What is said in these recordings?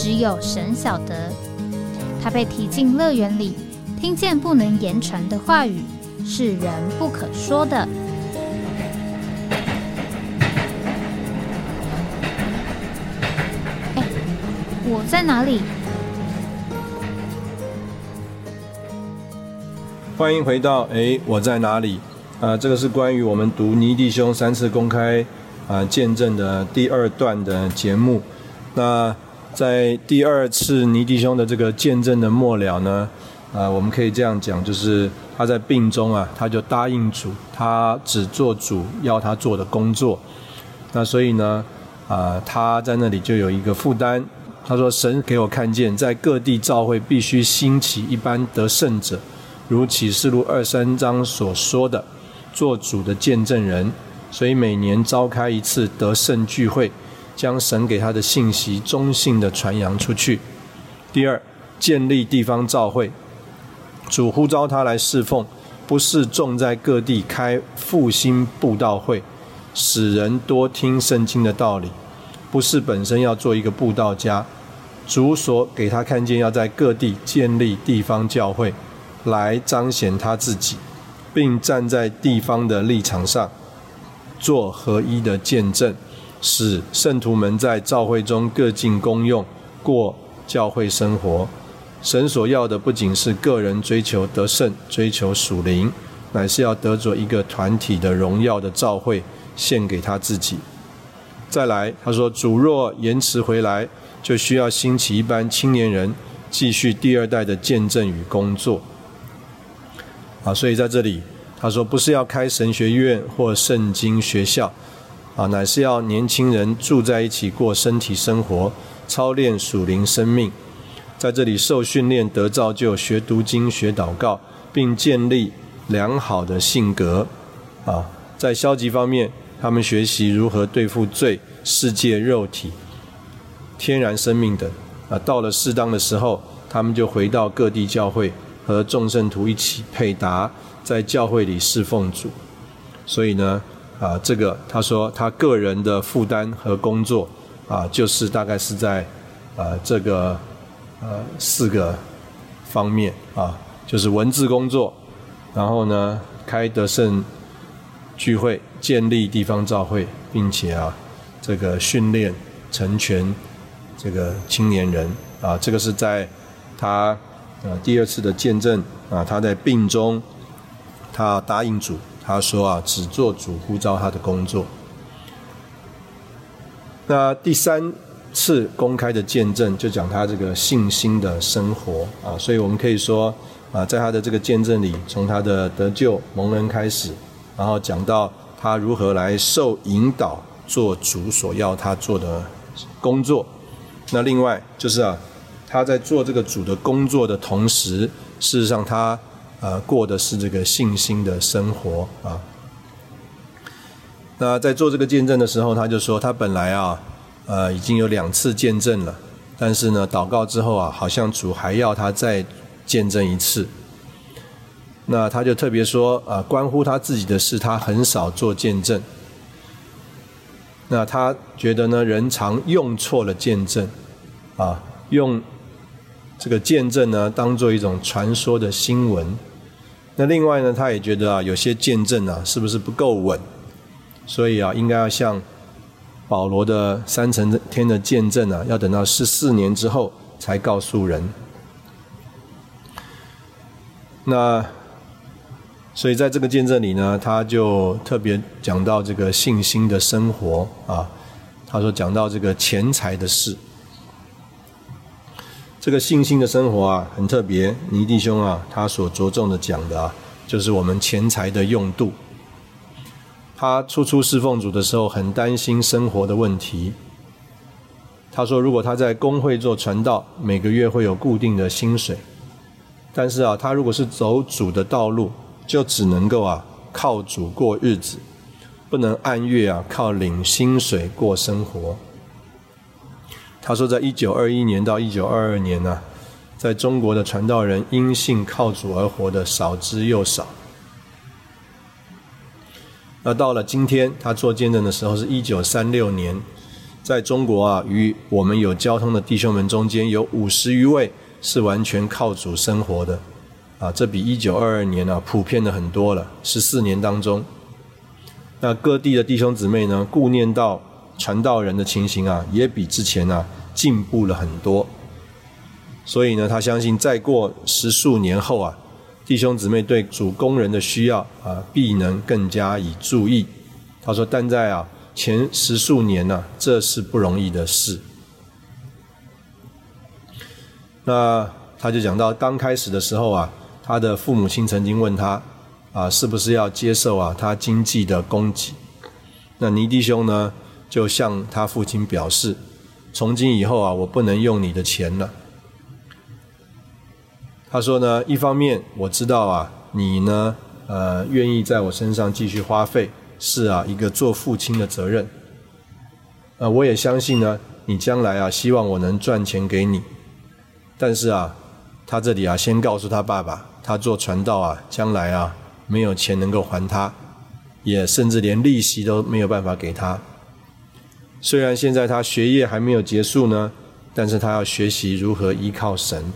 只有神晓得，他被提进乐园里，听见不能言传的话语，是人不可说的。哎，我在哪里？欢迎回到哎，我在哪里？啊，这个是关于我们读尼弟兄三次公开啊见证的第二段的节目。那。在第二次尼迪兄的这个见证的末了呢，啊，我们可以这样讲，就是他在病中啊，他就答应主，他只做主要他做的工作。那所以呢，啊，他在那里就有一个负担。他说：“神给我看见，在各地教会必须兴起一般得胜者，如启示录二三章所说的，做主的见证人。所以每年召开一次得胜聚会。”将神给他的信息中性的传扬出去。第二，建立地方教会，主呼召他来侍奉，不是重在各地开复兴布道会，使人多听圣经的道理，不是本身要做一个布道家。主所给他看见，要在各地建立地方教会，来彰显他自己，并站在地方的立场上，做合一的见证。使圣徒们在教会中各尽功用，过教会生活。神所要的不仅是个人追求得胜、追求属灵，乃是要得着一个团体的荣耀的教会，献给他自己。再来，他说：主若延迟回来，就需要兴起一班青年人，继续第二代的见证与工作。啊，所以在这里，他说不是要开神学院或圣经学校。啊，乃是要年轻人住在一起过身体生活，操练属灵生命，在这里受训练得造就，学读经学祷告，并建立良好的性格。啊，在消极方面，他们学习如何对付罪、世界、肉体、天然生命等。啊，到了适当的时候，他们就回到各地教会，和众圣徒一起配搭，在教会里侍奉主。所以呢。啊，这个他说他个人的负担和工作啊，就是大概是在啊这个呃四个方面啊，就是文字工作，然后呢开德胜聚会，建立地方教会，并且啊这个训练成全这个青年人啊，这个是在他呃第二次的见证啊，他在病中他答应主。他说啊，只做主呼召他的工作。那第三次公开的见证，就讲他这个信心的生活啊，所以我们可以说啊，在他的这个见证里，从他的得救蒙恩开始，然后讲到他如何来受引导做主所要他做的工作。那另外就是啊，他在做这个主的工作的同时，事实上他。呃，过的是这个信心的生活啊。那在做这个见证的时候，他就说，他本来啊，呃，已经有两次见证了，但是呢，祷告之后啊，好像主还要他再见证一次。那他就特别说，啊，关乎他自己的事，他很少做见证。那他觉得呢，人常用错了见证，啊，用这个见证呢，当做一种传说的新闻。那另外呢，他也觉得啊，有些见证啊，是不是不够稳？所以啊，应该要像保罗的三层天的见证啊，要等到十四年之后才告诉人。那所以在这个见证里呢，他就特别讲到这个信心的生活啊，他说讲到这个钱财的事。这个信心的生活啊，很特别。尼弟兄啊，他所着重的讲的啊，就是我们钱财的用度。他初出侍奉主的时候，很担心生活的问题。他说，如果他在工会做传道，每个月会有固定的薪水，但是啊，他如果是走主的道路，就只能够啊靠主过日子，不能按月啊靠领薪水过生活。他说，在一九二一年到一九二二年呢，在中国的传道人因信靠主而活的少之又少。那到了今天，他做见证的时候是一九三六年，在中国啊，与我们有交通的弟兄们中间有五十余位是完全靠主生活的，啊，这比一九二二年啊普遍的很多了。十四年当中，那各地的弟兄姊妹呢，顾念到传道人的情形啊，也比之前啊进步了很多。所以呢，他相信再过十数年后啊。弟兄姊妹对主工人的需要啊，必能更加以注意。他说：“但在啊前十数年呢，这是不容易的事。”那他就讲到刚开始的时候啊，他的父母亲曾经问他啊，是不是要接受啊他经济的供给？那尼弟兄呢，就向他父亲表示：“从今以后啊，我不能用你的钱了。”他说呢，一方面我知道啊，你呢，呃，愿意在我身上继续花费，是啊，一个做父亲的责任。呃，我也相信呢，你将来啊，希望我能赚钱给你。但是啊，他这里啊，先告诉他爸爸，他做传道啊，将来啊，没有钱能够还他，也甚至连利息都没有办法给他。虽然现在他学业还没有结束呢，但是他要学习如何依靠神。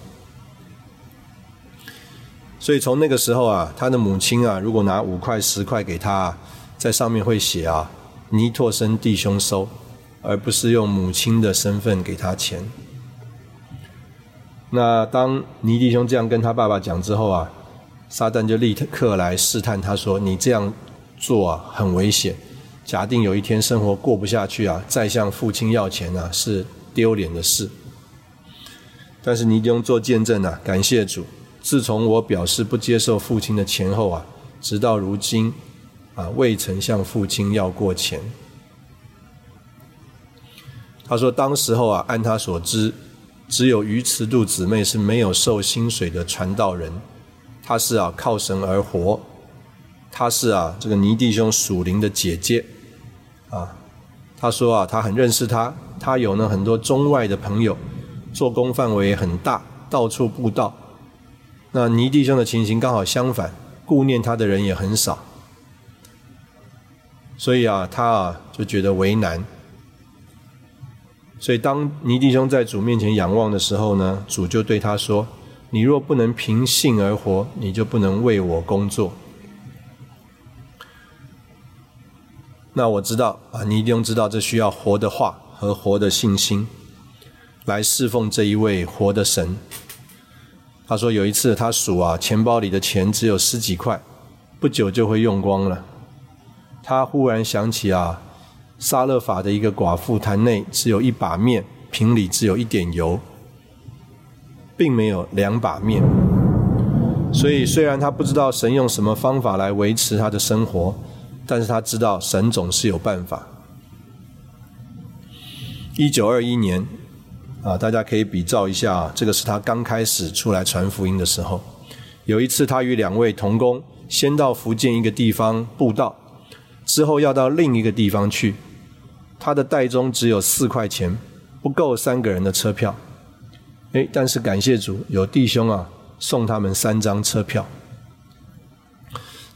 所以从那个时候啊，他的母亲啊，如果拿五块十块给他，在上面会写啊“尼托生弟兄收”，而不是用母亲的身份给他钱。那当尼弟兄这样跟他爸爸讲之后啊，撒旦就立刻来试探他说：“你这样做啊，很危险。假定有一天生活过不下去啊，再向父亲要钱啊，是丢脸的事。”但是尼弟兄做见证啊，感谢主。自从我表示不接受父亲的钱后啊，直到如今，啊，未曾向父亲要过钱。他说，当时候啊，按他所知，只有于慈度姊妹是没有受薪水的传道人，他是啊靠神而活，他是啊这个尼弟兄属灵的姐姐，啊，他说啊，他很认识他，他有呢很多中外的朋友，做工范围很大，到处布道。那尼弟兄的情形刚好相反，顾念他的人也很少，所以啊，他啊就觉得为难。所以当尼弟兄在主面前仰望的时候呢，主就对他说：“你若不能凭信而活，你就不能为我工作。”那我知道啊，你一定知道这需要活的话和活的信心，来侍奉这一位活的神。他说有一次他数啊，钱包里的钱只有十几块，不久就会用光了。他忽然想起啊，沙勒法的一个寡妇坛内只有一把面，瓶里只有一点油，并没有两把面。所以虽然他不知道神用什么方法来维持他的生活，但是他知道神总是有办法。一九二一年。啊，大家可以比照一下，这个是他刚开始出来传福音的时候。有一次，他与两位同工先到福建一个地方布道，之后要到另一个地方去。他的袋中只有四块钱，不够三个人的车票。哎，但是感谢主，有弟兄啊送他们三张车票。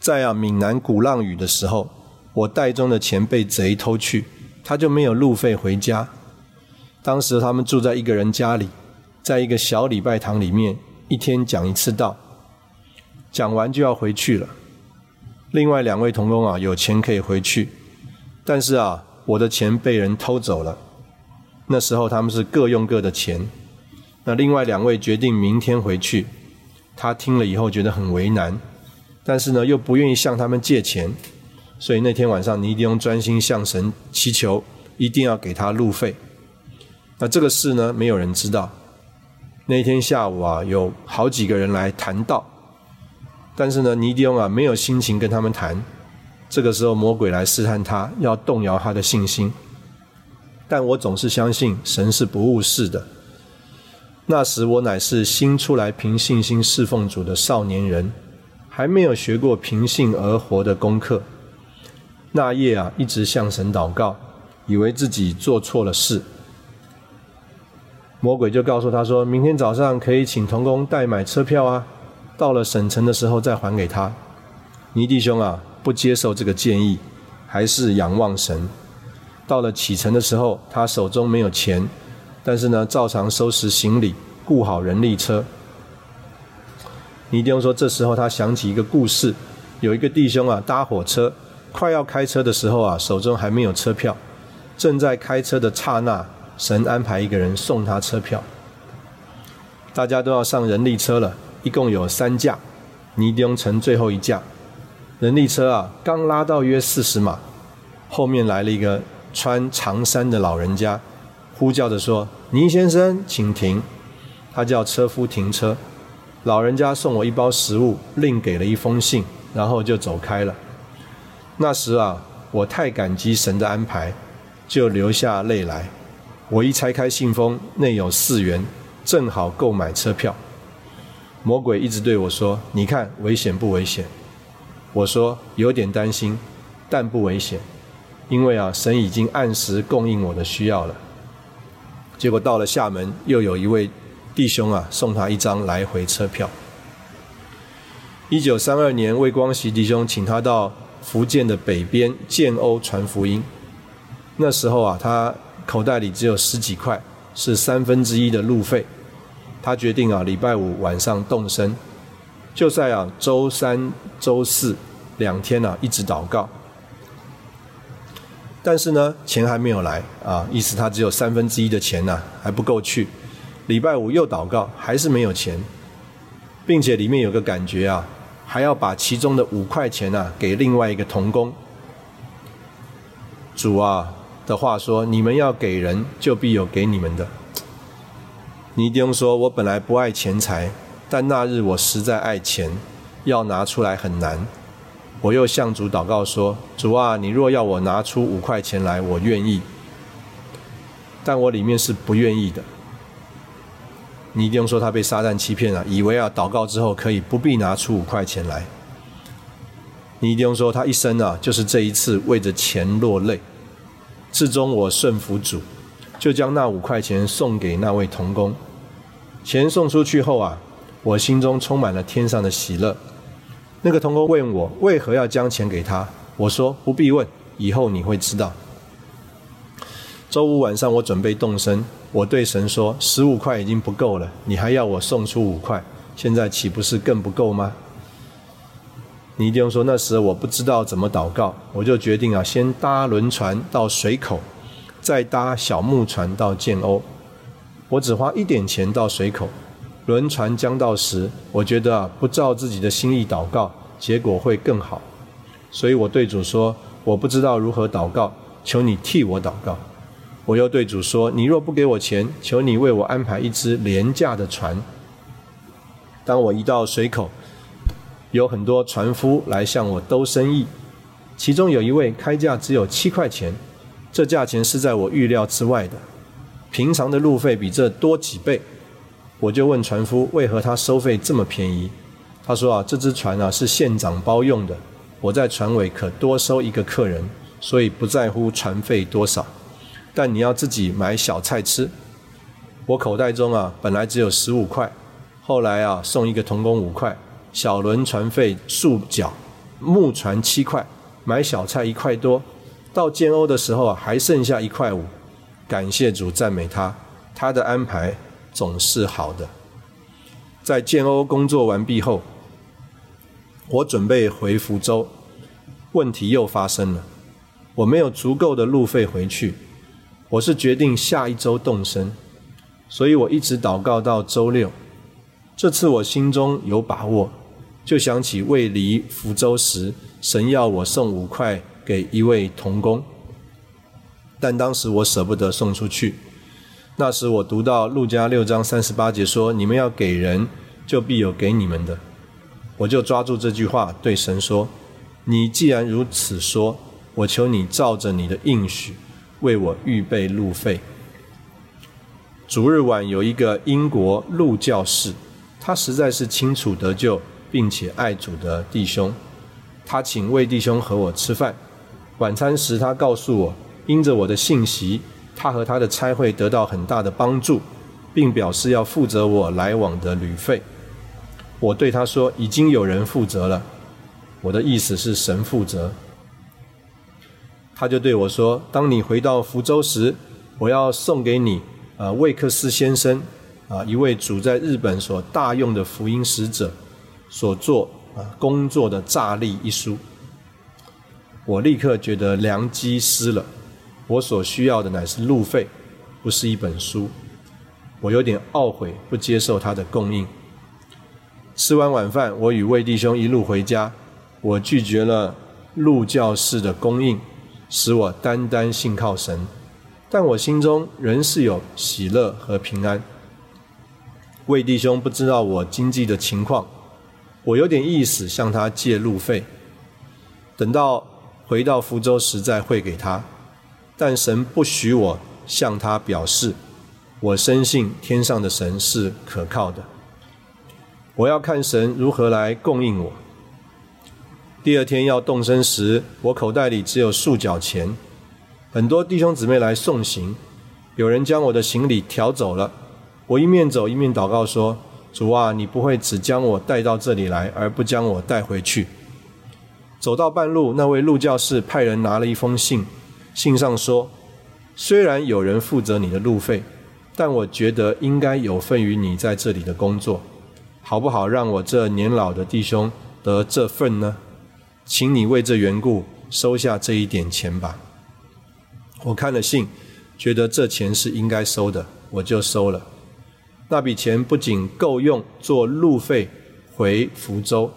在啊闽南鼓浪屿的时候，我袋中的钱被贼偷去，他就没有路费回家。当时他们住在一个人家里，在一个小礼拜堂里面，一天讲一次道，讲完就要回去了。另外两位同工啊，有钱可以回去，但是啊，我的钱被人偷走了。那时候他们是各用各的钱。那另外两位决定明天回去，他听了以后觉得很为难，但是呢又不愿意向他们借钱，所以那天晚上你一定要专心向神祈求，一定要给他路费。那这个事呢，没有人知道。那天下午啊，有好几个人来谈道，但是呢，尼迪翁啊没有心情跟他们谈。这个时候，魔鬼来试探他，要动摇他的信心。但我总是相信神是不误事的。那时我乃是新出来凭信心侍奉主的少年人，还没有学过平性而活的功课。那夜啊，一直向神祷告，以为自己做错了事。魔鬼就告诉他说：“明天早上可以请童工代买车票啊，到了省城的时候再还给他。”尼弟兄啊，不接受这个建议，还是仰望神。到了启程的时候，他手中没有钱，但是呢，照常收拾行李，雇好人力车。尼丁说：“这时候他想起一个故事，有一个弟兄啊，搭火车，快要开车的时候啊，手中还没有车票，正在开车的刹那。”神安排一个人送他车票，大家都要上人力车了，一共有三架，尼丁乘最后一架。人力车啊，刚拉到约四十码，后面来了一个穿长衫的老人家，呼叫着说：“倪先生，请停。”他叫车夫停车。老人家送我一包食物，另给了一封信，然后就走开了。那时啊，我太感激神的安排，就流下泪来。我一拆开信封，内有四元，正好购买车票。魔鬼一直对我说：“你看危险不危险？”我说：“有点担心，但不危险，因为啊，神已经按时供应我的需要了。”结果到了厦门，又有一位弟兄啊，送他一张来回车票。一九三二年，魏光喜弟兄请他到福建的北边建瓯传福音。那时候啊，他。口袋里只有十几块，是三分之一的路费。他决定啊，礼拜五晚上动身，就在啊周三、周四两天啊一直祷告。但是呢，钱还没有来啊，意思他只有三分之一的钱呐，还不够去。礼拜五又祷告，还是没有钱，并且里面有个感觉啊，还要把其中的五块钱啊给另外一个童工。主啊！的话说：“你们要给人，就必有给你们的。”尼丁说：“我本来不爱钱财，但那日我实在爱钱，要拿出来很难。我又向主祷告说：‘主啊，你若要我拿出五块钱来，我愿意。’但我里面是不愿意的。”尼丁说：“他被撒旦欺骗了，以为啊祷告之后可以不必拿出五块钱来。”尼丁说：“他一生啊，就是这一次为着钱落泪。”至终我顺服主，就将那五块钱送给那位童工。钱送出去后啊，我心中充满了天上的喜乐。那个童工问我为何要将钱给他，我说不必问，以后你会知道。周五晚上我准备动身，我对神说：十五块已经不够了，你还要我送出五块，现在岂不是更不够吗？尼丁说：“那时我不知道怎么祷告，我就决定啊，先搭轮船到水口，再搭小木船到建瓯。我只花一点钱到水口，轮船将到时，我觉得啊，不照自己的心意祷告，结果会更好。所以我对主说：我不知道如何祷告，求你替我祷告。我又对主说：你若不给我钱，求你为我安排一只廉价的船。当我一到水口。”有很多船夫来向我兜生意，其中有一位开价只有七块钱，这价钱是在我预料之外的。平常的路费比这多几倍，我就问船夫为何他收费这么便宜。他说啊，这只船啊是县长包用的，我在船尾可多收一个客人，所以不在乎船费多少。但你要自己买小菜吃。我口袋中啊本来只有十五块，后来啊送一个童工五块。小轮船费数角，木船七块，买小菜一块多。到建瓯的时候啊，还剩下一块五。感谢主，赞美他，他的安排总是好的。在建瓯工作完毕后，我准备回福州，问题又发生了。我没有足够的路费回去，我是决定下一周动身，所以我一直祷告到周六。这次我心中有把握。就想起未离福州时，神要我送五块给一位童工，但当时我舍不得送出去。那时我读到路加六章三十八节说：“你们要给人，就必有给你们的。”我就抓住这句话对神说：“你既然如此说，我求你照着你的应许，为我预备路费。主日晚有一个英国路教士，他实在是清楚得救并且爱主的弟兄。他请魏弟兄和我吃饭。晚餐时，他告诉我，因着我的信息，他和他的差会得到很大的帮助，并表示要负责我来往的旅费。我对他说：“已经有人负责了。”我的意思是神负责。他就对我说：“当你回到福州时，我要送给你，呃，魏克斯先生，啊，一位主在日本所大用的福音使者所做啊工作的炸力一书。”我立刻觉得良机失了。我所需要的乃是路费，不是一本书。我有点懊悔，不接受他的供应。吃完晚饭，我与魏弟兄一路回家。我拒绝了路教士的供应。使我单单信靠神，但我心中仍是有喜乐和平安。魏弟兄不知道我经济的情况，我有点意思向他借路费，等到回到福州时再汇给他。但神不许我向他表示，我深信天上的神是可靠的。我要看神如何来供应我。第二天要动身时，我口袋里只有数角钱。很多弟兄姊妹来送行，有人将我的行李挑走了。我一面走一面祷告说：“主啊，你不会只将我带到这里来，而不将我带回去。”走到半路，那位路教士派人拿了一封信，信上说：“虽然有人负责你的路费，但我觉得应该有份于你在这里的工作，好不好？让我这年老的弟兄得这份呢？”请你为这缘故收下这一点钱吧。我看了信，觉得这钱是应该收的，我就收了。那笔钱不仅够用做路费回福州，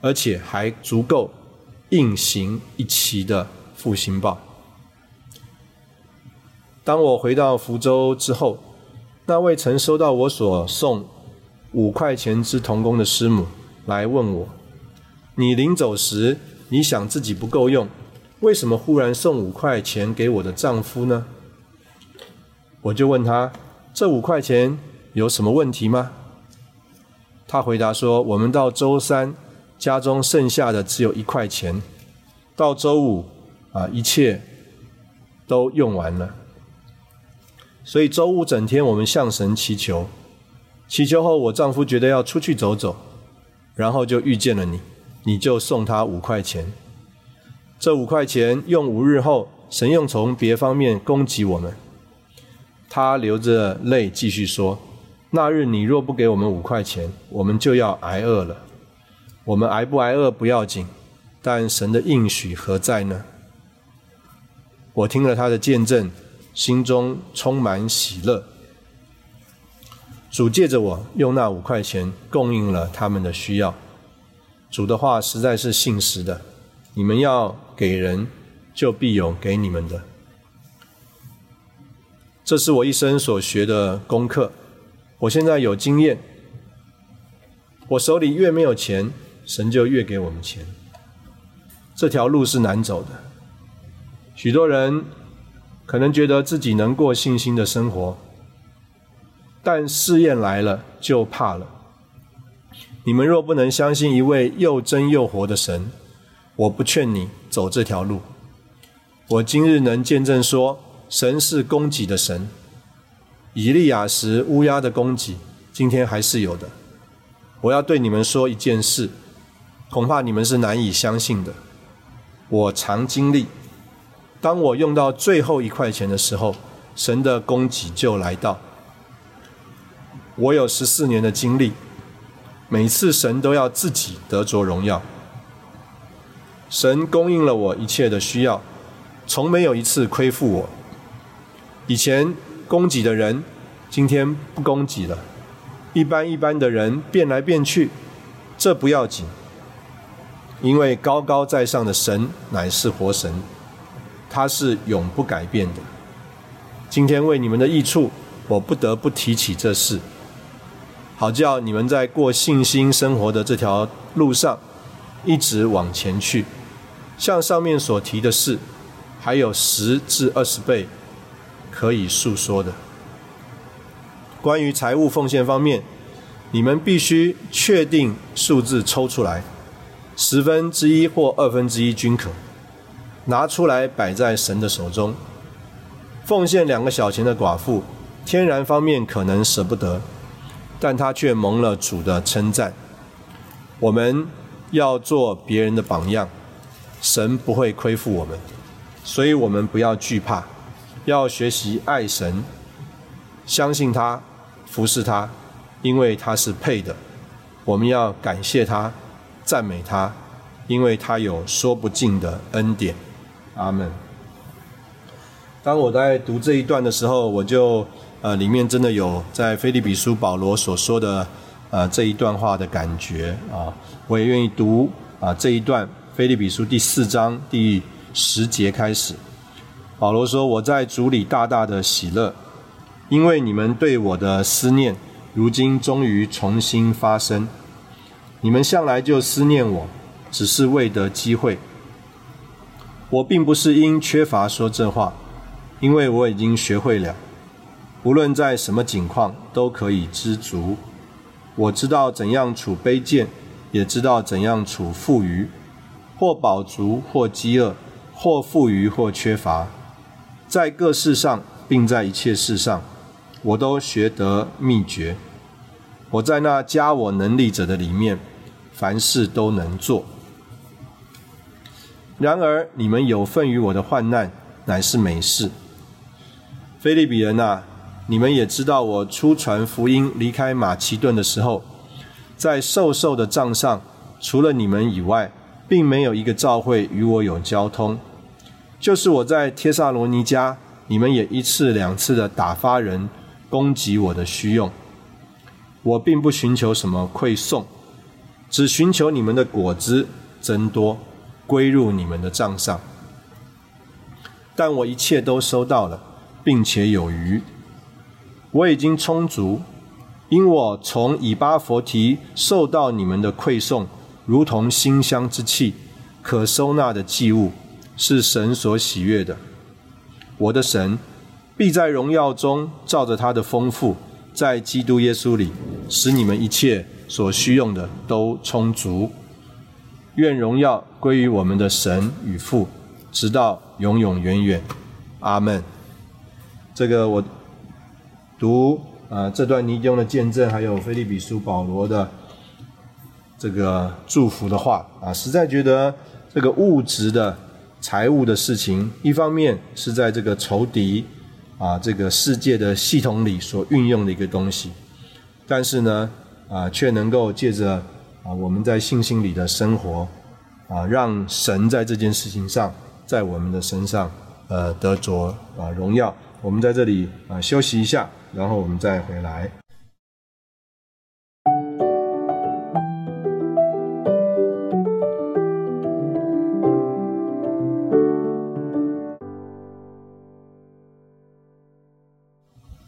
而且还足够印行一期的复兴报。当我回到福州之后，那位曾收到我所送五块钱之童工的师母来问我。你临走时，你想自己不够用，为什么忽然送五块钱给我的丈夫呢？我就问他，这五块钱有什么问题吗？他回答说，我们到周三家中剩下的只有一块钱，到周五啊，一切都用完了，所以周五整天我们向神祈求，祈求后我丈夫觉得要出去走走，然后就遇见了你。你就送他五块钱，这五块钱用五日后，神用从别方面攻击我们。他流着泪继续说：“那日你若不给我们五块钱，我们就要挨饿了。我们挨不挨饿不要紧，但神的应许何在呢？”我听了他的见证，心中充满喜乐。主借着我用那五块钱供应了他们的需要。主的话实在是信实的，你们要给人，就必有给你们的。这是我一生所学的功课。我现在有经验，我手里越没有钱，神就越给我们钱。这条路是难走的，许多人可能觉得自己能过信心的生活，但试验来了就怕了。你们若不能相信一位又真又活的神，我不劝你走这条路。我今日能见证说，神是供给的神。以利亚时乌鸦的供给，今天还是有的。我要对你们说一件事，恐怕你们是难以相信的。我常经历，当我用到最后一块钱的时候，神的供给就来到。我有十四年的经历。每次神都要自己得着荣耀，神供应了我一切的需要，从没有一次亏负我。以前供给的人，今天不供给了；一般一般的人变来变去，这不要紧，因为高高在上的神乃是活神，他是永不改变的。今天为你们的益处，我不得不提起这事。好叫你们在过信心生活的这条路上，一直往前去。像上面所提的事，还有十至二十倍可以诉说的。关于财务奉献方面，你们必须确定数字抽出来，十分之一或二分之一均可，拿出来摆在神的手中。奉献两个小钱的寡妇，天然方面可能舍不得，但他却蒙了主的称赞。我们要做别人的榜样，神不会亏负我们，所以我们不要惧怕，要学习爱神，相信他，服侍他，因为他是配的。我们要感谢他，赞美他，因为他有说不尽的恩典。阿门。当我在读这一段的时候，我就呃，里面真的有在菲利比书保罗所说的呃这一段话的感觉啊，我也愿意读啊这一段菲利比书第四章第十节开始。保罗说：“我在主里大大的喜乐，因为你们对我的思念，如今终于重新发生。你们向来就思念我，只是为得机会。我并不是因缺乏说这话。”因为我已经学会了，无论在什么境况都可以知足。我知道怎样处卑贱，也知道怎样处富余，或饱足，或饥饿，或富余，或缺乏。在各事上，并在一切事上，我都学得秘诀。我在那加我能力者的里面，凡事都能做。然而，你们有份于我的患难，乃是美事。菲利比人呐，你们也知道，我出传福音离开马其顿的时候，在瘦瘦的账上，除了你们以外，并没有一个教会与我有交通。就是我在帖萨罗尼迦，你们也一次两次的打发人攻击我的需用。我并不寻求什么馈送，只寻求你们的果子增多，归入你们的账上。但我一切都收到了。并且有余，我已经充足，因我从以巴佛提受到你们的馈送，如同馨香之气，可收纳的祭物，是神所喜悦的。我的神必在荣耀中照着他的丰富，在基督耶稣里，使你们一切所需用的都充足。愿荣耀归于我们的神与父，直到永永远远。阿门。这个我读啊这段尼丁的见证，还有菲利比书保罗的这个祝福的话啊，实在觉得这个物质的财务的事情，一方面是在这个仇敌啊这个世界的系统里所运用的一个东西，但是呢啊却能够借着啊我们在信心里的生活啊，让神在这件事情上，在我们的身上呃得着啊荣耀。我们在这里啊休息一下，然后我们再回来。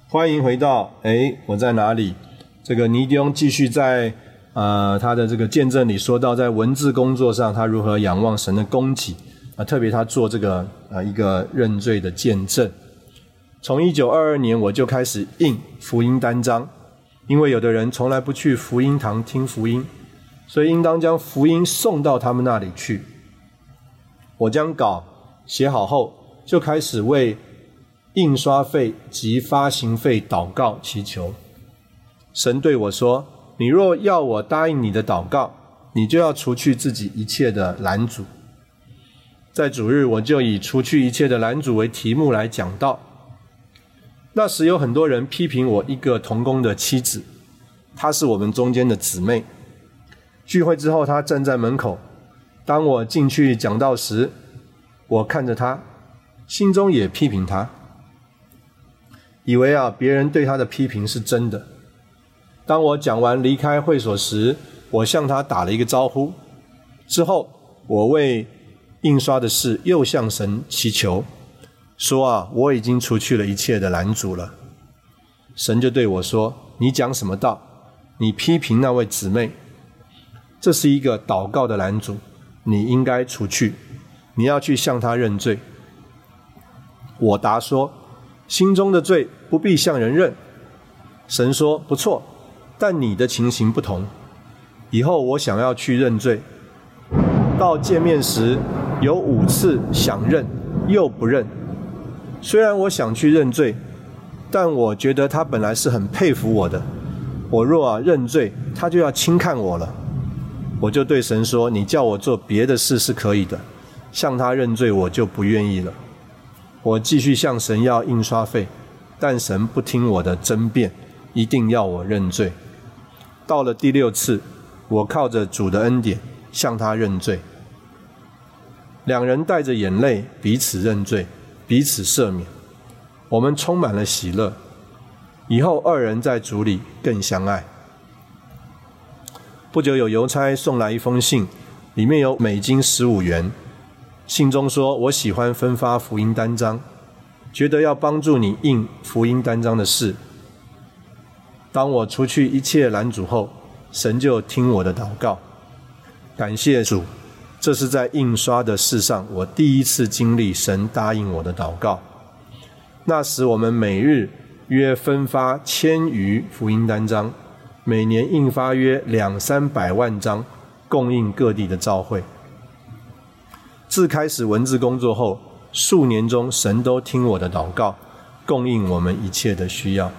欢迎回到哎，我在哪里？这个尼迪翁继续在呃他的这个见证里说到，在文字工作上他如何仰望神的供给啊，特别他做这个啊一个认罪的见证。从一九二二年我就开始印福音单张，因为有的人从来不去福音堂听福音，所以应当将福音送到他们那里去。我将稿写好后，就开始为印刷费及发行费祷告祈求。神对我说：“你若要我答应你的祷告，你就要除去自己一切的拦阻。”在主日，我就以“除去一切的拦阻”为题目来讲道。那时有很多人批评我一个同工的妻子，她是我们中间的姊妹。聚会之后，她站在门口。当我进去讲道时，我看着她，心中也批评她，以为啊别人对她的批评是真的。当我讲完离开会所时，我向她打了一个招呼。之后，我为印刷的事又向神祈求。说啊，我已经除去了一切的拦阻了。神就对我说：“你讲什么道？你批评那位姊妹，这是一个祷告的拦阻，你应该除去。你要去向他认罪。我答说：“心中的罪不必向人认。”神说：“不错，但你的情形不同。以后我想要去认罪，到见面时有五次想认又不认。虽然我想去认罪，但我觉得他本来是很佩服我的。我若啊认罪，他就要轻看我了。我就对神说：‘你叫我做别的事是可以的，向他认罪我就不愿意了。’我继续向神要印刷费，但神不听我的争辩。”一定要我认罪。到了第六次，我靠着主的恩典向他认罪。两人带着眼泪彼此认罪，彼此赦免。我们充满了喜乐。以后二人在主里更相爱。不久有邮差送来一封信，里面有美金十五元。信中说：“我喜欢分发福音单张，觉得要帮助你印福音单张的事。”当我除去一切拦阻后，神就听我的祷告。感谢主，这是在印刷的事上我第一次经历神答应我的祷告。那时我们每日约分发千余福音单张，每年印发约两三百万张，供应各地的召会。自开始文字工作后，数年中神都听我的祷告，供应我们一切的需要。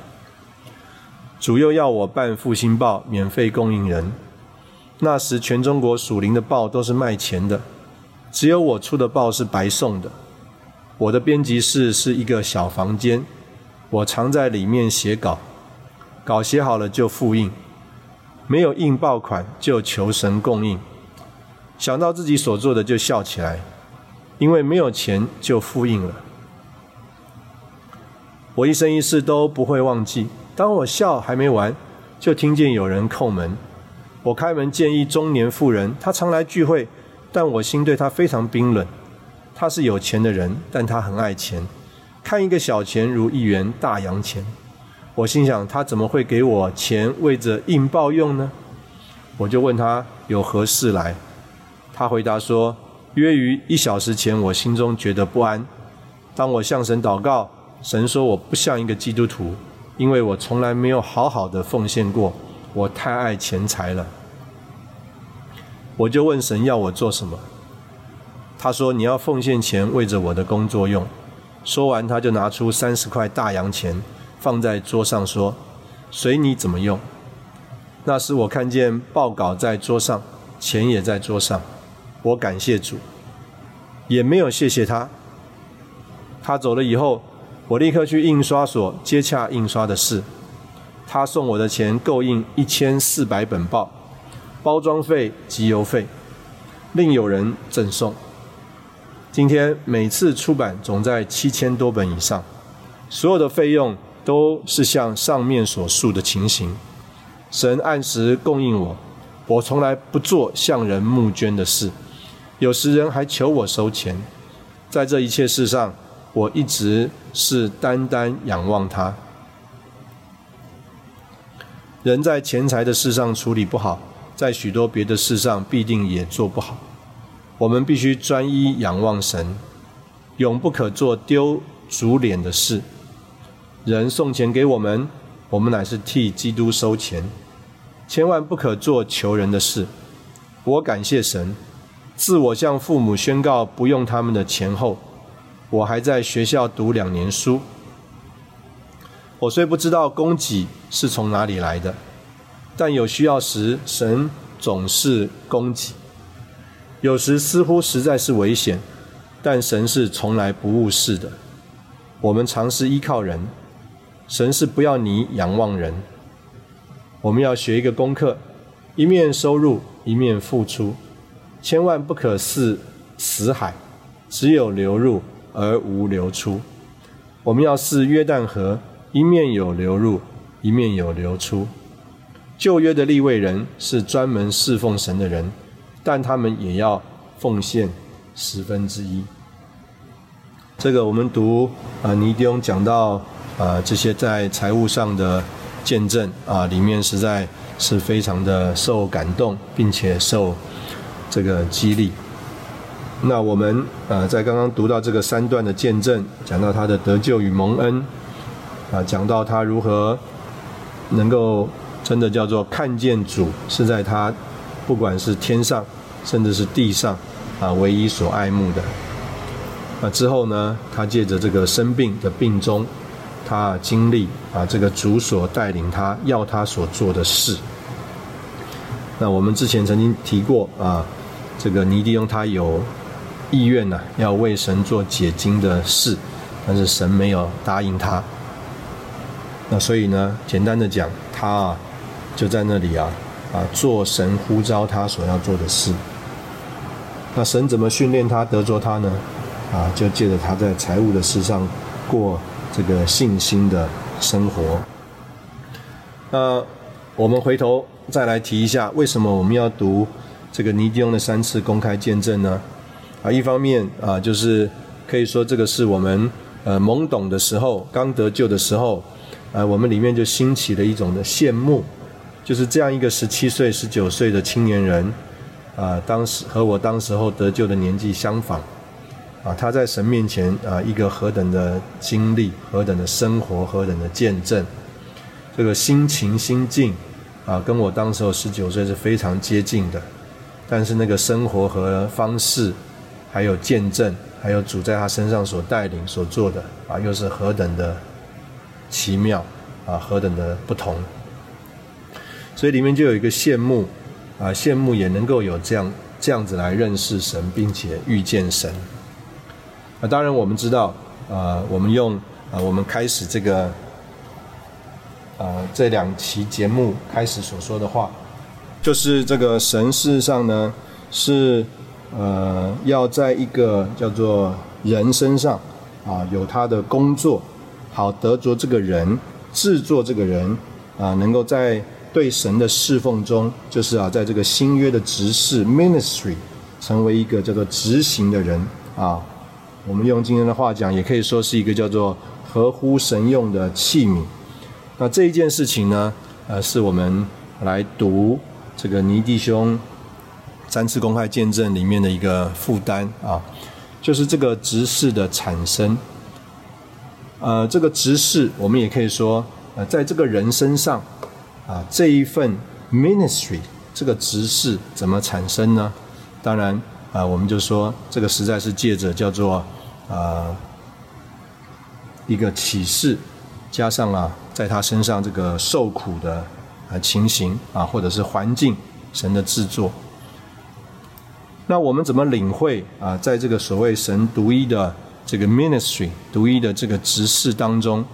主又要我办复兴报，免费供应人。那时全中国属灵的报都是卖钱的，只有我出的报是白送的。我的编辑室是一个小房间，我常在里面写稿，稿写好了就复印，没有印报款就求神供应。想到自己所做的就笑起来，因为没有钱就复印了。我一生一世都不会忘记。当我笑还没完，就听见有人叩门。我开门见一中年妇人，她常来聚会，但我心对她非常冰冷。她是有钱的人，但她很爱钱，看一个小钱如一元大洋钱。我心想，她怎么会给我钱为着印报用呢？我就问她有何事来。她回答说：约于一小时前，我心中觉得不安。当我向神祷告，神说我不像一个基督徒。因为我从来没有好好的奉献过，我太爱钱财了。我就问神要我做什么，他说你要奉献钱为着我的工作用。说完他就拿出三十块大洋钱放在桌上说，随你怎么用。那时我看见报稿在桌上，钱也在桌上，我感谢主，也没有谢谢他。他走了以后。我立刻去印刷所接洽印刷的事，他送我的钱够印一千四百本报，包装费及邮费，另有人赠送。今天每次出版总在七千多本以上，所有的费用都是像上面所述的情形。神按时供应我，我从来不做向人募捐的事，有时人还求我收钱，在这一切事上。我一直是单单仰望他。人在钱财的事上处理不好，在许多别的事上必定也做不好。我们必须专一仰望神，永不可做丢主脸的事。人送钱给我们，我们乃是替基督收钱，千万不可做求人的事。我感谢神，自我向父母宣告不用他们的钱后。我还在学校读两年书，我虽不知道供给是从哪里来的，但有需要时，神总是供给。有时似乎实在是危险，但神是从来不误事的。我们尝试依靠人，神是不要你仰望人。我们要学一个功课：一面收入，一面付出，千万不可似死海，只有流入。而无流出。我们要视约旦河，一面有流入，一面有流出。旧约的立位人是专门侍奉神的人，但他们也要奉献十分之一。这个我们读啊，尼迪翁讲到啊，这些在财务上的见证啊，里面实在是非常的受感动，并且受这个激励。那我们呃在刚刚读到这个三段的见证，讲到他的得救与蒙恩，啊，讲到他如何能够真的叫做看见主是在他不管是天上甚至是地上啊唯一所爱慕的。那之后呢，他借着这个生病的病中，他经历啊这个主所带领他要他所做的事。那我们之前曾经提过啊，这个尼迪翁他有。意愿呢，要为神做解经的事，但是神没有答应他。那所以呢，简单的讲，他啊就在那里啊啊做神呼召他所要做的事。那神怎么训练他得着他呢？啊，就借着他在财务的事上过这个信心的生活。那我们回头再来提一下，为什么我们要读这个尼迪翁的三次公开见证呢？啊，一方面啊，就是可以说这个是我们呃懵懂的时候，刚得救的时候，呃，我们里面就兴起了一种的羡慕，就是这样一个十七岁、十九岁的青年人，啊，当时和我当时候得救的年纪相仿，啊，他在神面前啊，一个何等的经历，何等的生活，何等的见证，这个心情心境啊，跟我当时候十九岁是非常接近的，但是那个生活和方式。还有见证，还有主在他身上所带领所做的啊，又是何等的奇妙啊，何等的不同。所以里面就有一个羡慕啊，羡慕也能够有这样这样子来认识神，并且遇见神。啊，当然我们知道啊，我们用啊，我们开始这个啊这两期节目开始所说的话，就是这个神事实上呢是。呃，要在一个叫做人身上啊，有他的工作，好得着这个人，制作这个人啊，能够在对神的侍奉中，就是啊，在这个新约的执事 ministry，成为一个叫做执行的人啊。我们用今天的话讲，也可以说是一个叫做合乎神用的器皿。那这一件事情呢，呃，是我们来读这个尼弟兄。三次公开见证里面的一个负担啊，就是这个执事的产生。呃，这个执事我们也可以说，呃，在这个人身上啊，这一份 ministry 这个执事怎么产生呢？当然啊，我们就说这个实在是借着叫做啊一个启示，加上啊在他身上这个受苦的啊情形啊，或者是环境神的制作。那我们怎么领会啊？在这个所谓神独一的这个 ministry 独一的这个执事当中，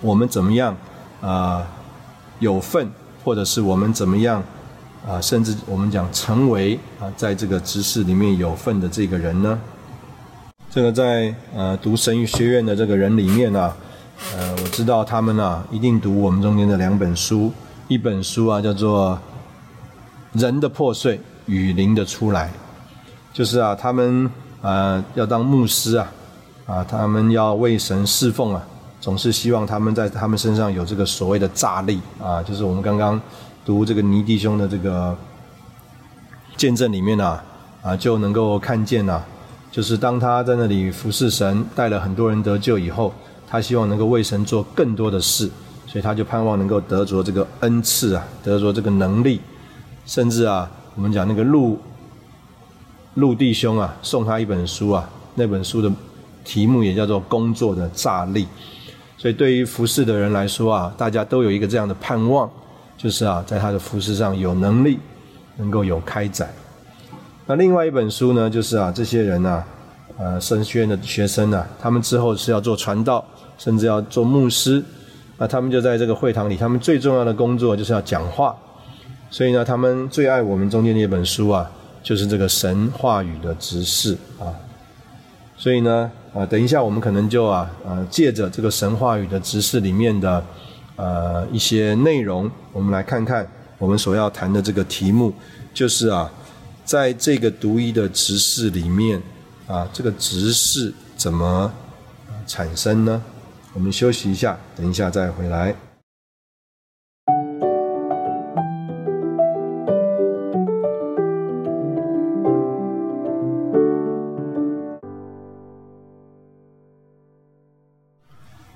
我们怎么样啊有份，或者是我们怎么样啊？甚至我们讲成为啊，在这个执事里面有份的这个人呢？这个在呃读神语学院的这个人里面呢，呃，我知道他们呢一定读我们中间的两本书，一本书啊叫做《人的破碎》。雨淋的出来，就是啊，他们啊要当牧师啊，啊，他们要为神侍奉啊，总是希望他们在他们身上有这个所谓的炸力啊，就是我们刚刚读这个尼弟兄的这个见证里面呢，啊，就能够看见呐，就是当他在那里服侍神，带了很多人得救以后，他希望能够为神做更多的事，所以他就盼望能够得着这个恩赐啊，得着这个能力，甚至啊。我们讲那个陆陆弟兄啊，送他一本书啊，那本书的题目也叫做《工作的炸力》。所以对于服侍的人来说啊，大家都有一个这样的盼望，就是啊，在他的服侍上有能力，能够有开展。那另外一本书呢，就是啊，这些人呢，呃，神学院的学生呢，他们之后是要做传道，甚至要做牧师，那他们就在这个会堂里，他们最重要的工作就是要讲话。所以呢，他们最爱我们中间那本书啊，就是这个神话语的执事啊。所以呢，啊，等一下我们可能就啊，呃，借着这个神话语的执事里面的呃一些内容，我们来看看我们所要谈的这个题目，就是啊，在这个独一的直视里面啊，这个直视怎么产生呢？我们休息一下，等一下再回来。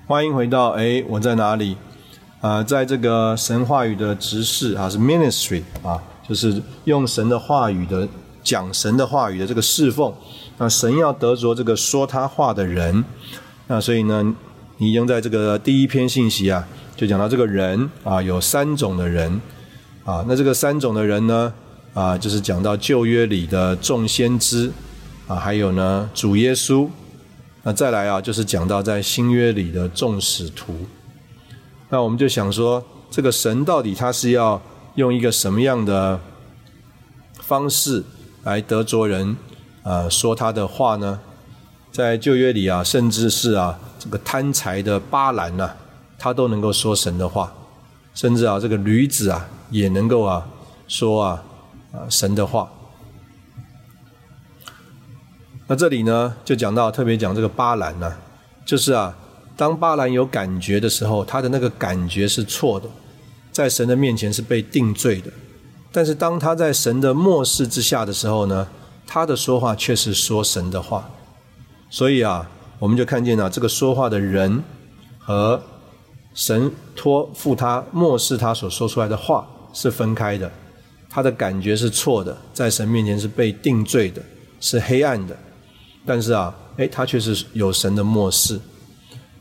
欢迎回到哎，我在哪里？啊，在这个神话语的执事啊，是 ministry 啊，就是用神的话语的讲神的话语的这个侍奉。那神要得着这个说他话的人。那所以呢，你经在这个第一篇信息啊，就讲到这个人啊，有三种的人啊。那这个三种的人呢，啊，就是讲到旧约里的众先知啊，还有呢主耶稣。那再来啊，就是讲到在新约里的众使徒。那我们就想说，这个神到底他是要用一个什么样的方式来得着人啊说他的话呢？在旧约里啊，甚至是啊这个贪财的巴兰呐，他都能够说神的话，甚至啊这个驴子啊也能够啊说啊啊神的话。那这里呢，就讲到特别讲这个巴兰呢，就是啊，当巴兰有感觉的时候，他的那个感觉是错的，在神的面前是被定罪的。但是当他在神的漠视之下的时候呢，他的说话却是说神的话。所以啊，我们就看见了这个说话的人和神托付他漠视他所说出来的话是分开的。他的感觉是错的，在神面前是被定罪的，是黑暗的。但是啊，哎，他却是有神的漠视。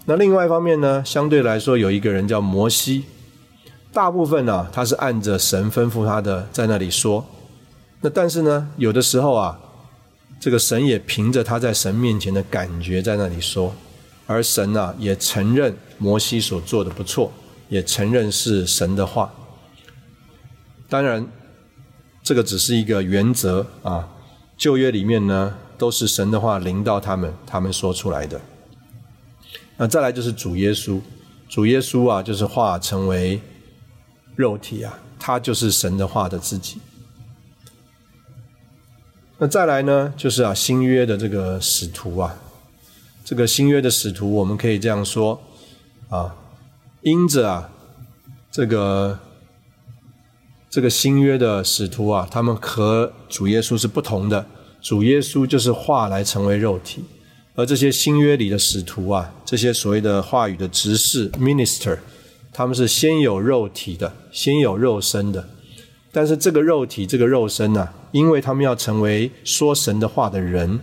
那另外一方面呢，相对来说有一个人叫摩西，大部分呢他是按着神吩咐他的在那里说。那但是呢，有的时候啊，这个神也凭着他在神面前的感觉在那里说，而神呢也承认摩西所做的不错，也承认是神的话。当然，这个只是一个原则啊。旧约里面呢。都是神的话临到他们，他们说出来的。那再来就是主耶稣，主耶稣啊，就是化成为肉体啊，他就是神的话的自己。那再来呢，就是啊新约的这个使徒啊，这个新约的使徒，我们可以这样说啊，因着啊这个这个新约的使徒啊，他们和主耶稣是不同的。主耶稣就是话来成为肉体，而这些新约里的使徒啊，这些所谓的话语的执事 （minister），他们是先有肉体的，先有肉身的。但是这个肉体、这个肉身呢，因为他们要成为说神的话的人，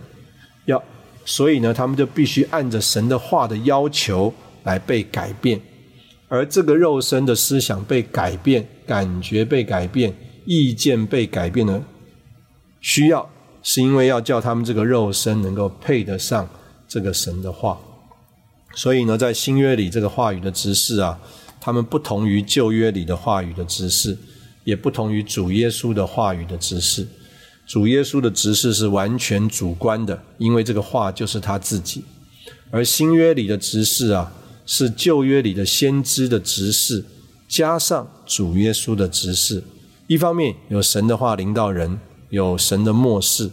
要所以呢，他们就必须按着神的话的要求来被改变。而这个肉身的思想被改变，感觉被改变，意见被改变的需要。是因为要叫他们这个肉身能够配得上这个神的话，所以呢，在新约里这个话语的执事啊，他们不同于旧约里的话语的执事，也不同于主耶稣的话语的执事。主耶稣的执事是完全主观的，因为这个话就是他自己；而新约里的执事啊，是旧约里的先知的执事，加上主耶稣的执事。一方面有神的话领导人。有神的漠视，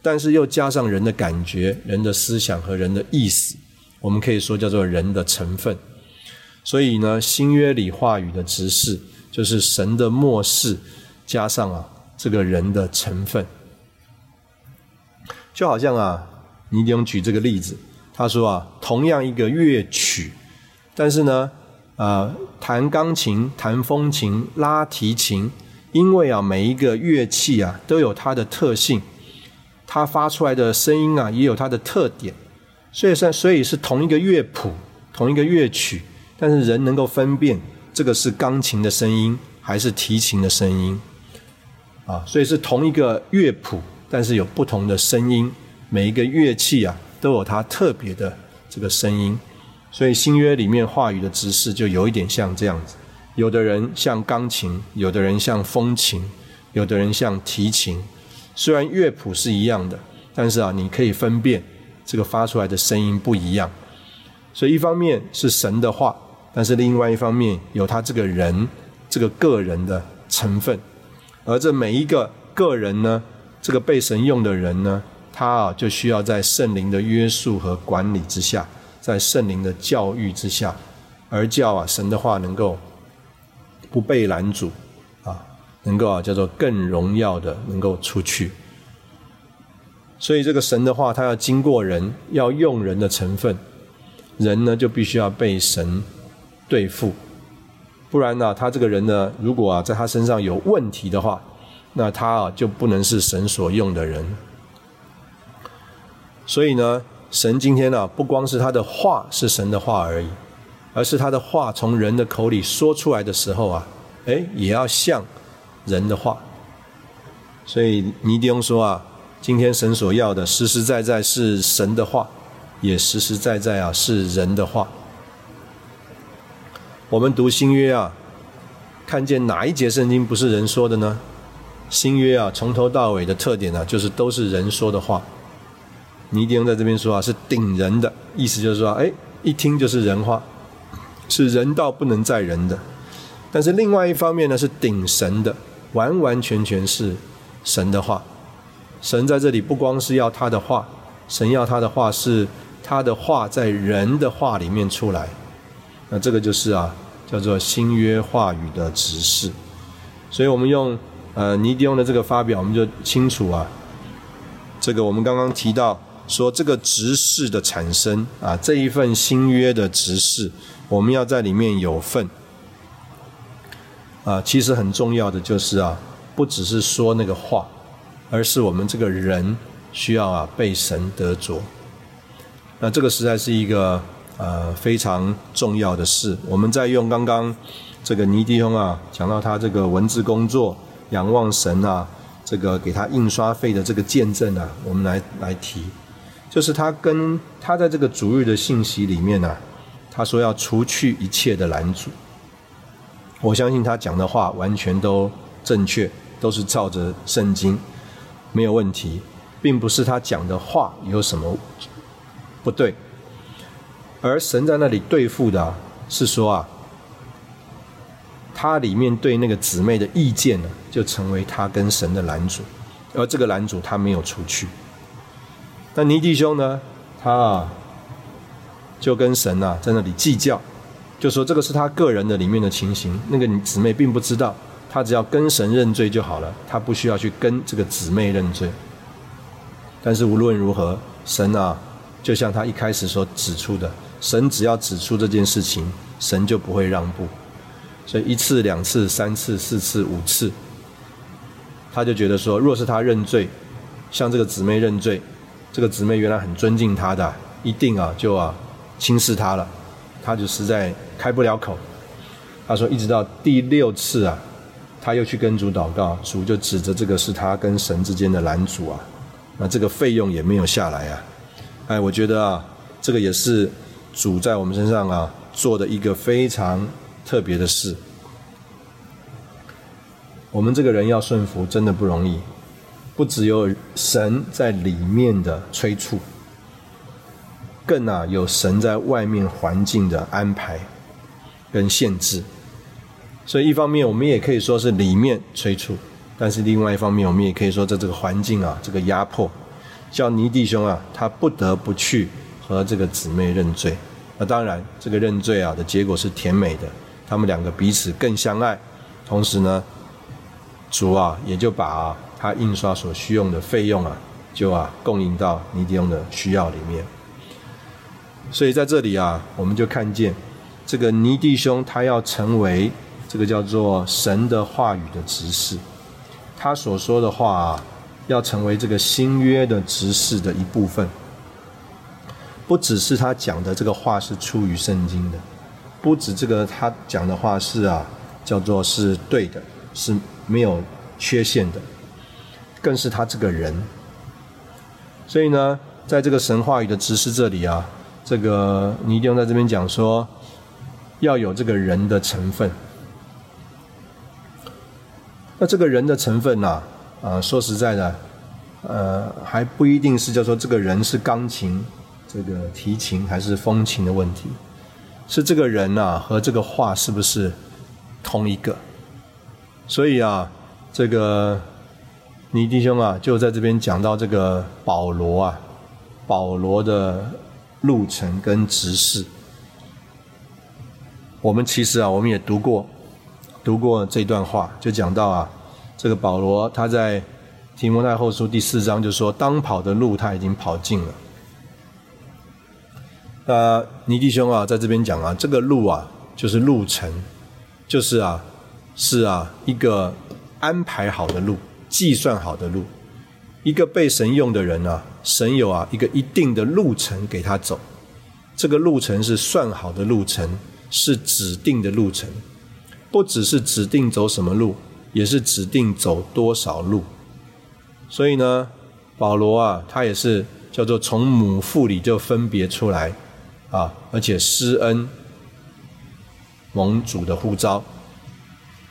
但是又加上人的感觉、人的思想和人的意思，我们可以说叫做人的成分。所以呢，新约里话语的直视，就是神的漠视加上啊这个人的成分。就好像啊，尼丁举这个例子，他说啊，同样一个乐曲，但是呢，啊，弹钢琴、弹风琴、拉提琴。因为啊，每一个乐器啊都有它的特性，它发出来的声音啊也有它的特点，所以是所以是同一个乐谱、同一个乐曲，但是人能够分辨这个是钢琴的声音还是提琴的声音，啊，所以是同一个乐谱，但是有不同的声音，每一个乐器啊都有它特别的这个声音，所以新约里面话语的指示就有一点像这样子。有的人像钢琴，有的人像风琴，有的人像提琴。虽然乐谱是一样的，但是啊，你可以分辨这个发出来的声音不一样。所以一方面是神的话，但是另外一方面有他这个人这个个人的成分。而这每一个个人呢，这个被神用的人呢，他啊就需要在圣灵的约束和管理之下，在圣灵的教育之下，而叫啊神的话能够。不被拦阻，啊，能够啊叫做更荣耀的能够出去。所以这个神的话，他要经过人，要用人的成分，人呢就必须要被神对付，不然呢，他这个人呢，如果啊在他身上有问题的话，那他啊就不能是神所用的人。所以呢，神今天呢，不光是他的话是神的话而已，而是他的话从人的口里说出来的时候啊，哎，也要像人的话。所以尼迪翁说啊，今天神所要的实实在在是神的话，也实实在在啊是人的话。我们读新约啊，看见哪一节圣经不是人说的呢？新约啊，从头到尾的特点呢，就是都是人说的话。尼迪翁在这边说啊，是顶人的意思，就是说，哎，一听就是人话，是人道不能再人的。但是另外一方面呢，是顶神的，完完全全是神的话。神在这里不光是要他的话，神要他的话是他的话在人的话里面出来。那这个就是啊，叫做新约话语的直视。所以我们用呃尼迪翁的这个发表，我们就清楚啊，这个我们刚刚提到。说这个执事的产生啊，这一份新约的执事，我们要在里面有份啊。其实很重要的就是啊，不只是说那个话，而是我们这个人需要啊被神得着。那这个实在是一个呃非常重要的事。我们在用刚刚这个尼迪兄啊讲到他这个文字工作仰望神啊，这个给他印刷费的这个见证啊，我们来来提。就是他跟他在这个主日的信息里面呢，他说要除去一切的拦阻。我相信他讲的话完全都正确，都是照着圣经，没有问题，并不是他讲的话有什么不对。而神在那里对付的是说啊，他里面对那个姊妹的意见呢，就成为他跟神的拦阻，而这个拦阻他没有除去。那尼弟兄呢？他啊，就跟神呐在那里计较，就说这个是他个人的里面的情形，那个姊妹并不知道，他只要跟神认罪就好了，他不需要去跟这个姊妹认罪。但是无论如何，神啊，就像他一开始所指出的，神只要指出这件事情，神就不会让步。所以一次、两次、三次、四次、五次，他就觉得说，若是他认罪，向这个姊妹认罪。这个姊妹原来很尊敬他的，一定啊就啊轻视他了，他就实在开不了口。他说一直到第六次啊，他又去跟主祷告，主就指着这个是他跟神之间的拦阻啊，那这个费用也没有下来啊。哎，我觉得啊，这个也是主在我们身上啊做的一个非常特别的事。我们这个人要顺服，真的不容易。不只有神在里面的催促，更啊有神在外面环境的安排跟限制。所以一方面我们也可以说是里面催促，但是另外一方面我们也可以说在这个环境啊这个压迫，叫尼弟兄啊他不得不去和这个姊妹认罪。那当然这个认罪啊的结果是甜美的，他们两个彼此更相爱，同时呢主啊也就把。他印刷所需用的费用啊，就啊供应到尼迪翁的需要里面。所以在这里啊，我们就看见这个尼弟兄他要成为这个叫做神的话语的执事，他所说的话，要成为这个新约的执事的一部分。不只是他讲的这个话是出于圣经的，不止这个他讲的话是啊叫做是对的，是没有缺陷的。更是他这个人，所以呢，在这个神话语的执事这里啊，这个尼丁在这边讲说，要有这个人的成分。那这个人的成分呢，啊，说实在的，呃，还不一定是叫做这个人是钢琴、这个提琴还是风琴的问题，是这个人呐和这个画是不是同一个？所以啊，这个。你弟兄啊，就在这边讲到这个保罗啊，保罗的路程跟执事。我们其实啊，我们也读过，读过这段话，就讲到啊，这个保罗他在提摩太后书第四章就说，当跑的路他已经跑尽了。那尼弟兄啊，在这边讲啊，这个路啊，就是路程，就是啊，是啊，一个安排好的路，计算好的路。一个被神用的人啊，神有啊一个一定的路程给他走，这个路程是算好的路程，是指定的路程，不只是指定走什么路，也是指定走多少路。所以呢，保罗啊，他也是叫做从母腹里就分别出来。啊！而且施恩蒙主的呼召，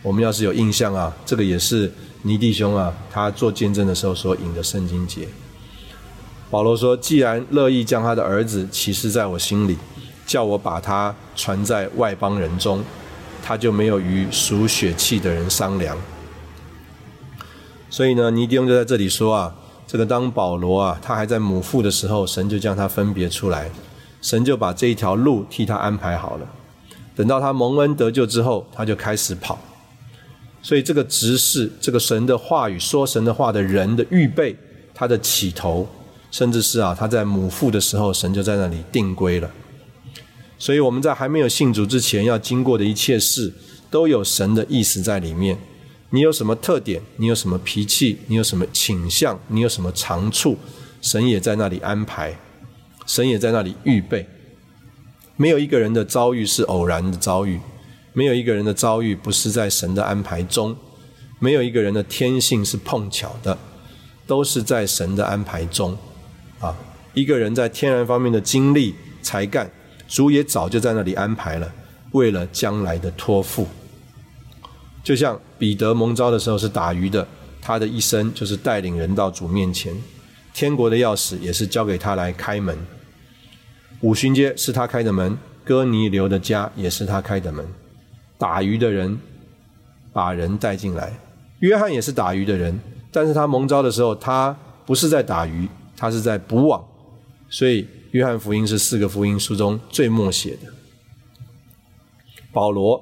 我们要是有印象啊，这个也是尼弟兄啊，他做见证的时候所引的圣经节。保罗说：“既然乐意将他的儿子启示在我心里，叫我把他传在外邦人中，他就没有与属血气的人商量。”所以呢，尼弟兄就在这里说啊，这个当保罗啊，他还在母腹的时候，神就将他分别出来。神就把这一条路替他安排好了，等到他蒙恩得救之后，他就开始跑。所以这个执事，这个神的话语说神的话的人的预备，他的起头，甚至是啊他在母腹的时候，神就在那里定规了。所以我们在还没有信主之前要经过的一切事，都有神的意思在里面。你有什么特点？你有什么脾气？你有什么倾向？你有什么长处？神也在那里安排。神也在那里预备，没有一个人的遭遇是偶然的遭遇，没有一个人的遭遇不是在神的安排中，没有一个人的天性是碰巧的，都是在神的安排中。啊，一个人在天然方面的经历才干，主也早就在那里安排了，为了将来的托付。就像彼得蒙召的时候是打鱼的，他的一生就是带领人到主面前，天国的钥匙也是交给他来开门。五旬街是他开的门，哥尼流的家也是他开的门。打鱼的人把人带进来，约翰也是打鱼的人，但是他蒙召的时候，他不是在打鱼，他是在捕网。所以约翰福音是四个福音书中最默写的。保罗，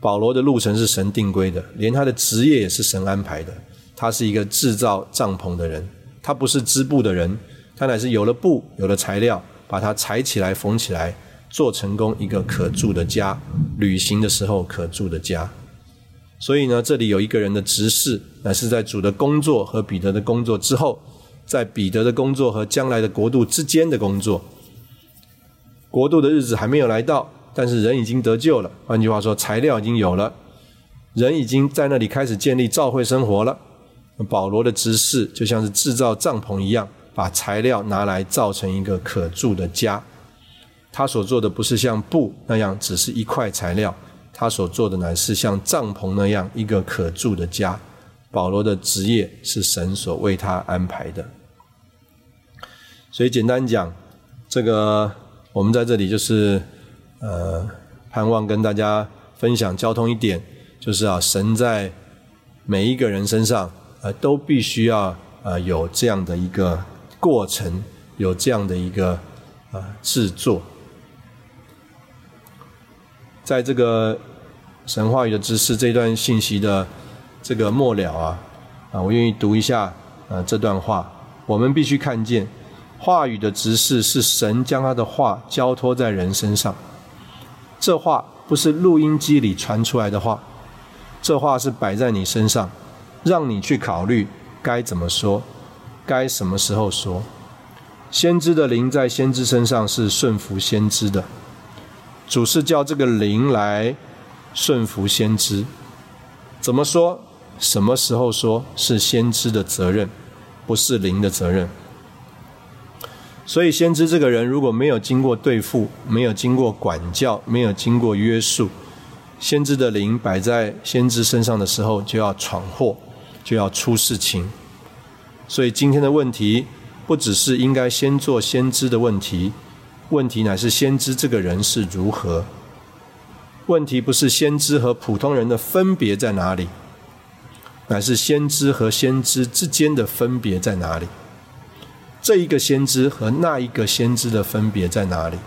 保罗的路程是神定规的，连他的职业也是神安排的。他是一个制造帐篷的人，他不是织布的人，他乃是有了布，有了材料。把它裁起来、缝起来，做成功一个可住的家，旅行的时候可住的家。所以呢，这里有一个人的执事，乃是在主的工作和彼得的工作之后，在彼得的工作和将来的国度之间的工作。国度的日子还没有来到，但是人已经得救了。换句话说，材料已经有了，人已经在那里开始建立教会生活了。保罗的执事就像是制造帐篷一样。把材料拿来造成一个可住的家，他所做的不是像布那样只是一块材料，他所做的乃是像帐篷那样一个可住的家。保罗的职业是神所为他安排的，所以简单讲，这个我们在这里就是呃，盼望跟大家分享交通一点，就是啊，神在每一个人身上呃都必须要呃有这样的一个。过程有这样的一个啊制作，在这个神话语的知识这段信息的这个末了啊啊，我愿意读一下啊这段话。我们必须看见，话语的执事是神将他的话交托在人身上。这话不是录音机里传出来的话，这话是摆在你身上，让你去考虑该怎么说。该什么时候说？先知的灵在先知身上是顺服先知的，主是叫这个灵来顺服先知。怎么说？什么时候说？是先知的责任，不是灵的责任。所以，先知这个人如果没有经过对付，没有经过管教，没有经过约束，先知的灵摆在先知身上的时候，就要闯祸，就要出事情。所以今天的问题不只是应该先做先知的问题，问题乃是先知这个人是如何。问题不是先知和普通人的分别在哪里，乃是先知和先知之间的分别在哪里。这一个先知和那一个先知的分别在哪里？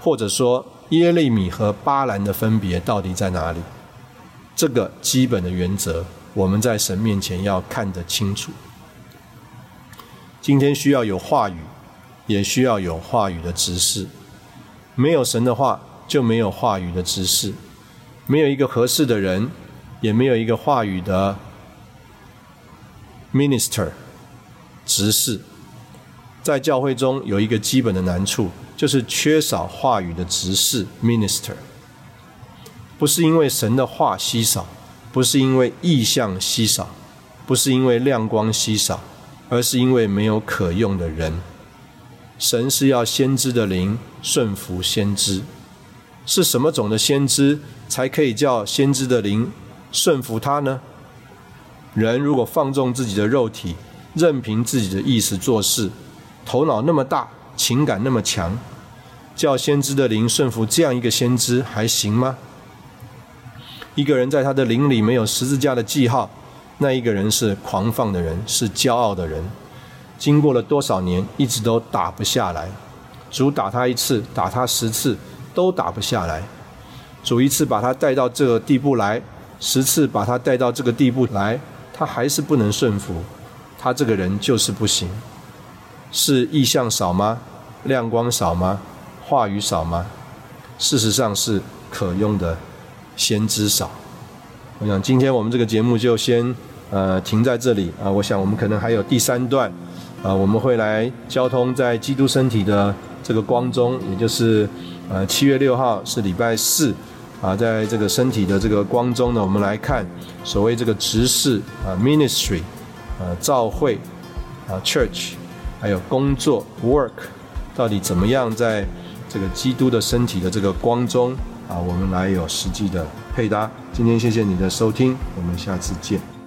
或者说耶利米和巴兰的分别到底在哪里？这个基本的原则。我们在神面前要看得清楚。今天需要有话语，也需要有话语的执事。没有神的话，就没有话语的执事；没有一个合适的人，也没有一个话语的 minister 执事。在教会中有一个基本的难处，就是缺少话语的执事 minister。不是因为神的话稀少，不是因为意象稀少，不是因为亮光稀少，而是因为没有可用的人。神是要先知的灵顺服先知，是什么种的先知才可以叫先知的灵顺服他呢？人如果放纵自己的肉体，任凭自己的意思做事，头脑那么大，情感那么强，叫先知的灵顺服这样一个先知还行吗？一个人在他的灵里没有十字架的记号，那一个人是狂放的人，是骄傲的人。经过了多少年，一直都打不下来。主打他一次，打他十次，都打不下来。主一次把他带到这个地步来，十次把他带到这个地步来，他还是不能顺服。他这个人就是不行。是意象少吗？亮光少吗？话语少吗？事实上是可用的。先知少，我想今天我们这个节目就先呃停在这里啊。我想我们可能还有第三段啊，我们会来交通在基督身体的这个光中，也就是呃七月六号是礼拜四啊，在这个身体的这个光中呢，我们来看所谓这个执事啊 ministry 啊召会啊 church 还有工作 work 到底怎么样在这个基督的身体的这个光中。啊，我们来有实际的配搭。今天谢谢你的收听，我们下次见。